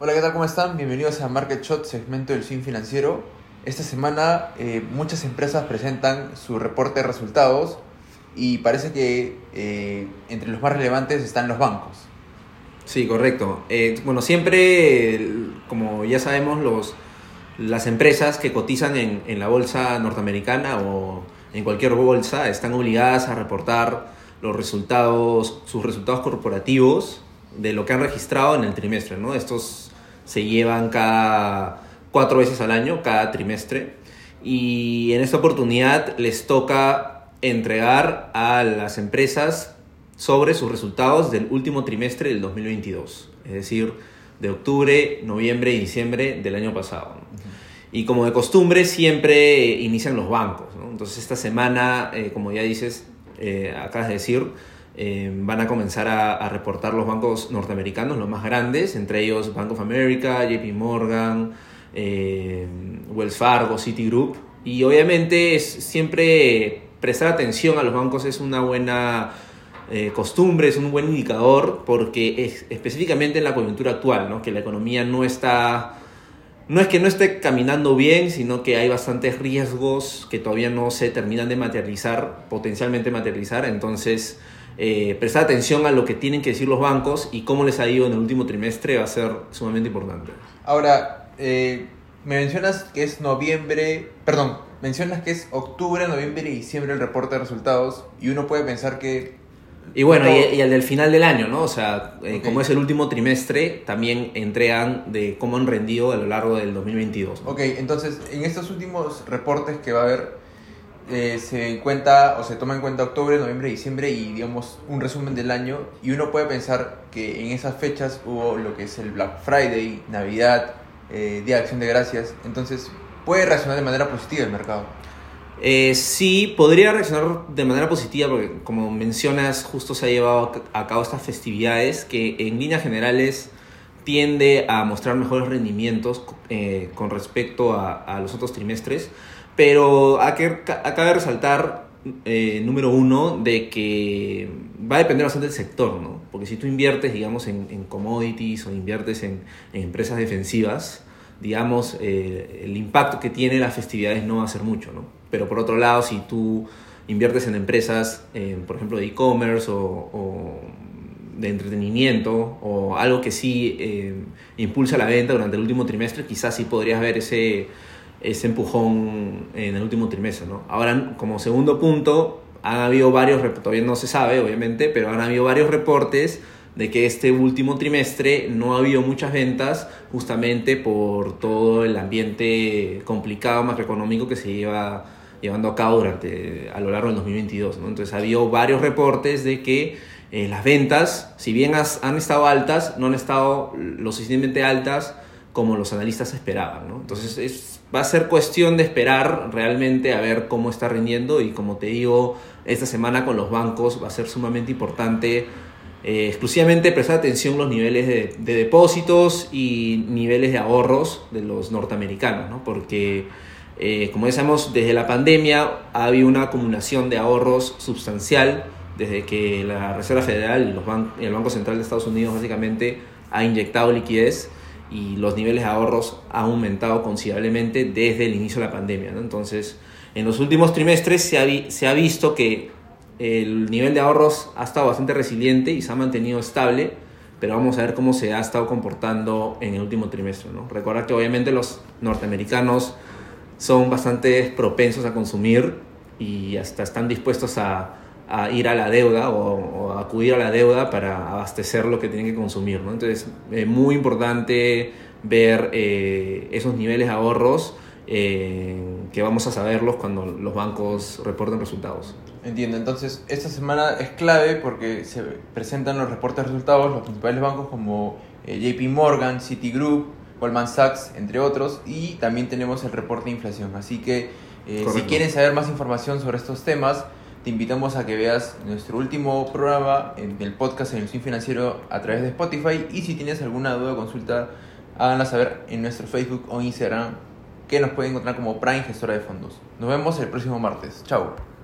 Hola, ¿qué tal? ¿Cómo están? Bienvenidos a Market Shot, segmento del swing financiero. Esta semana eh, muchas empresas presentan su reporte de resultados y parece que eh, entre los más relevantes están los bancos. Sí, correcto. Eh, bueno, siempre, como ya sabemos, los, las empresas que cotizan en, en la bolsa norteamericana o en cualquier bolsa están obligadas a reportar los resultados, sus resultados corporativos de lo que han registrado en el trimestre, ¿no? Estos se llevan cada cuatro veces al año, cada trimestre, y en esta oportunidad les toca entregar a las empresas sobre sus resultados del último trimestre del 2022, es decir, de octubre, noviembre y diciembre del año pasado. Y como de costumbre, siempre inician los bancos. Entonces, esta semana, eh, como ya dices, eh, acabas de decir, eh, van a comenzar a, reportar los bancos norteamericanos, los más grandes, entre ellos Bank of America, JP Morgan, eh, Wells Fargo, Citigroup. Y obviamente siempre prestar atención a los bancos es una buena eh, costumbre, es un buen indicador porque es, específicamente en la coyuntura actual, ¿no? que la economía no está no es que no esté caminando bien, sino que hay bastantes riesgos que todavía no se terminan de materializar, potencialmente materializar. Entonces, eh, prestar atención a lo que tienen que decir los bancos y cómo les ha ido en el último trimestre va a ser sumamente importante. Ahora, eh, me mencionas que es noviembre, perdón, mencionas que es octubre, noviembre y diciembre el reporte de resultados y uno puede pensar que Y bueno, Todo- y, y el del final del año, ¿no? O sea, eh, Ok. como es el último trimestre, también entregan de cómo han rendido a lo largo del 2022. ¿no? Ok, entonces en estos últimos reportes que va a haber, eh, se cuenta o se toma en cuenta octubre, noviembre, diciembre y digamos un resumen del año y uno puede pensar que en esas fechas hubo lo que es el Black Friday, Navidad, eh, Día de Acción de Gracias, entonces puede reaccionar de manera positiva el mercado. Eh, sí, podría reaccionar de manera positiva porque, como mencionas, justo se ha llevado a cabo estas festividades que en líneas generales tiende a mostrar mejores rendimientos eh, con respecto a, los otros trimestres. Pero acaba de resaltar, eh, número uno, de que va a depender bastante del sector, ¿no? Porque si tú inviertes, digamos, en, commodities o inviertes en, empresas defensivas, digamos, eh, el impacto que tiene las festividades no va a ser mucho, ¿no? Pero por otro lado, si tú inviertes en empresas, por ejemplo, de e-commerce o de entretenimiento o algo que sí eh, impulsa la venta durante el último trimestre, quizás sí podrías ver ese, ese empujón en el último trimestre, ¿no? Ahora, como segundo punto, han habido varios, todavía no se sabe, obviamente, pero han habido varios reportes de que este último trimestre no ha habido muchas ventas justamente por todo el ambiente complicado macroeconómico que se lleva llevando a cabo durante a lo largo del 2022 ¿no? entonces ha habido varios reportes de que eh, las ventas si bien han estado altas no han estado lo suficientemente altas como los analistas esperaban ¿no? entonces es, va a ser cuestión de esperar realmente a ver cómo está rindiendo y como te digo esta semana con los bancos va a ser sumamente importante eh, exclusivamente prestar atención los niveles de, de depósitos y niveles de ahorros de los norteamericanos, ¿no? porque eh, como ya sabemos, desde la pandemia ha habido una acumulación de ahorros sustancial desde que la Reserva Federal y los el Banco Central de Estados Unidos básicamente ha inyectado liquidez y los niveles de ahorros han aumentado considerablemente desde el inicio de la pandemia. ¿no? Entonces, en los últimos trimestres se ha, se ha visto que el nivel de ahorros ha estado bastante resiliente y se ha mantenido estable, pero vamos a ver cómo se ha estado comportando en el último trimestre. ¿no? Recuerda que obviamente los norteamericanos son bastante propensos a consumir y hasta están dispuestos a, a ir a la deuda o, o a acudir a la deuda para abastecer lo que tienen que consumir. ¿no? Entonces, es muy importante ver eh, esos niveles de ahorros eh, que vamos a saberlos cuando los bancos reporten resultados. Entiendo, entonces esta semana es clave porque se presentan los reportes de resultados, los principales bancos como eh, JP Morgan, Citigroup, Goldman Sachs, entre otros, y también tenemos el reporte de inflación. Así que eh, si quieren saber más información sobre estos temas, te invitamos a que veas nuestro último programa en el podcast en el Swing Financiero a través de Spotify y si tienes alguna duda o consulta, háganla saber en nuestro Facebook o Instagram que nos pueden encontrar como Prime Gestora de Fondos. Nos vemos el próximo martes. Chao.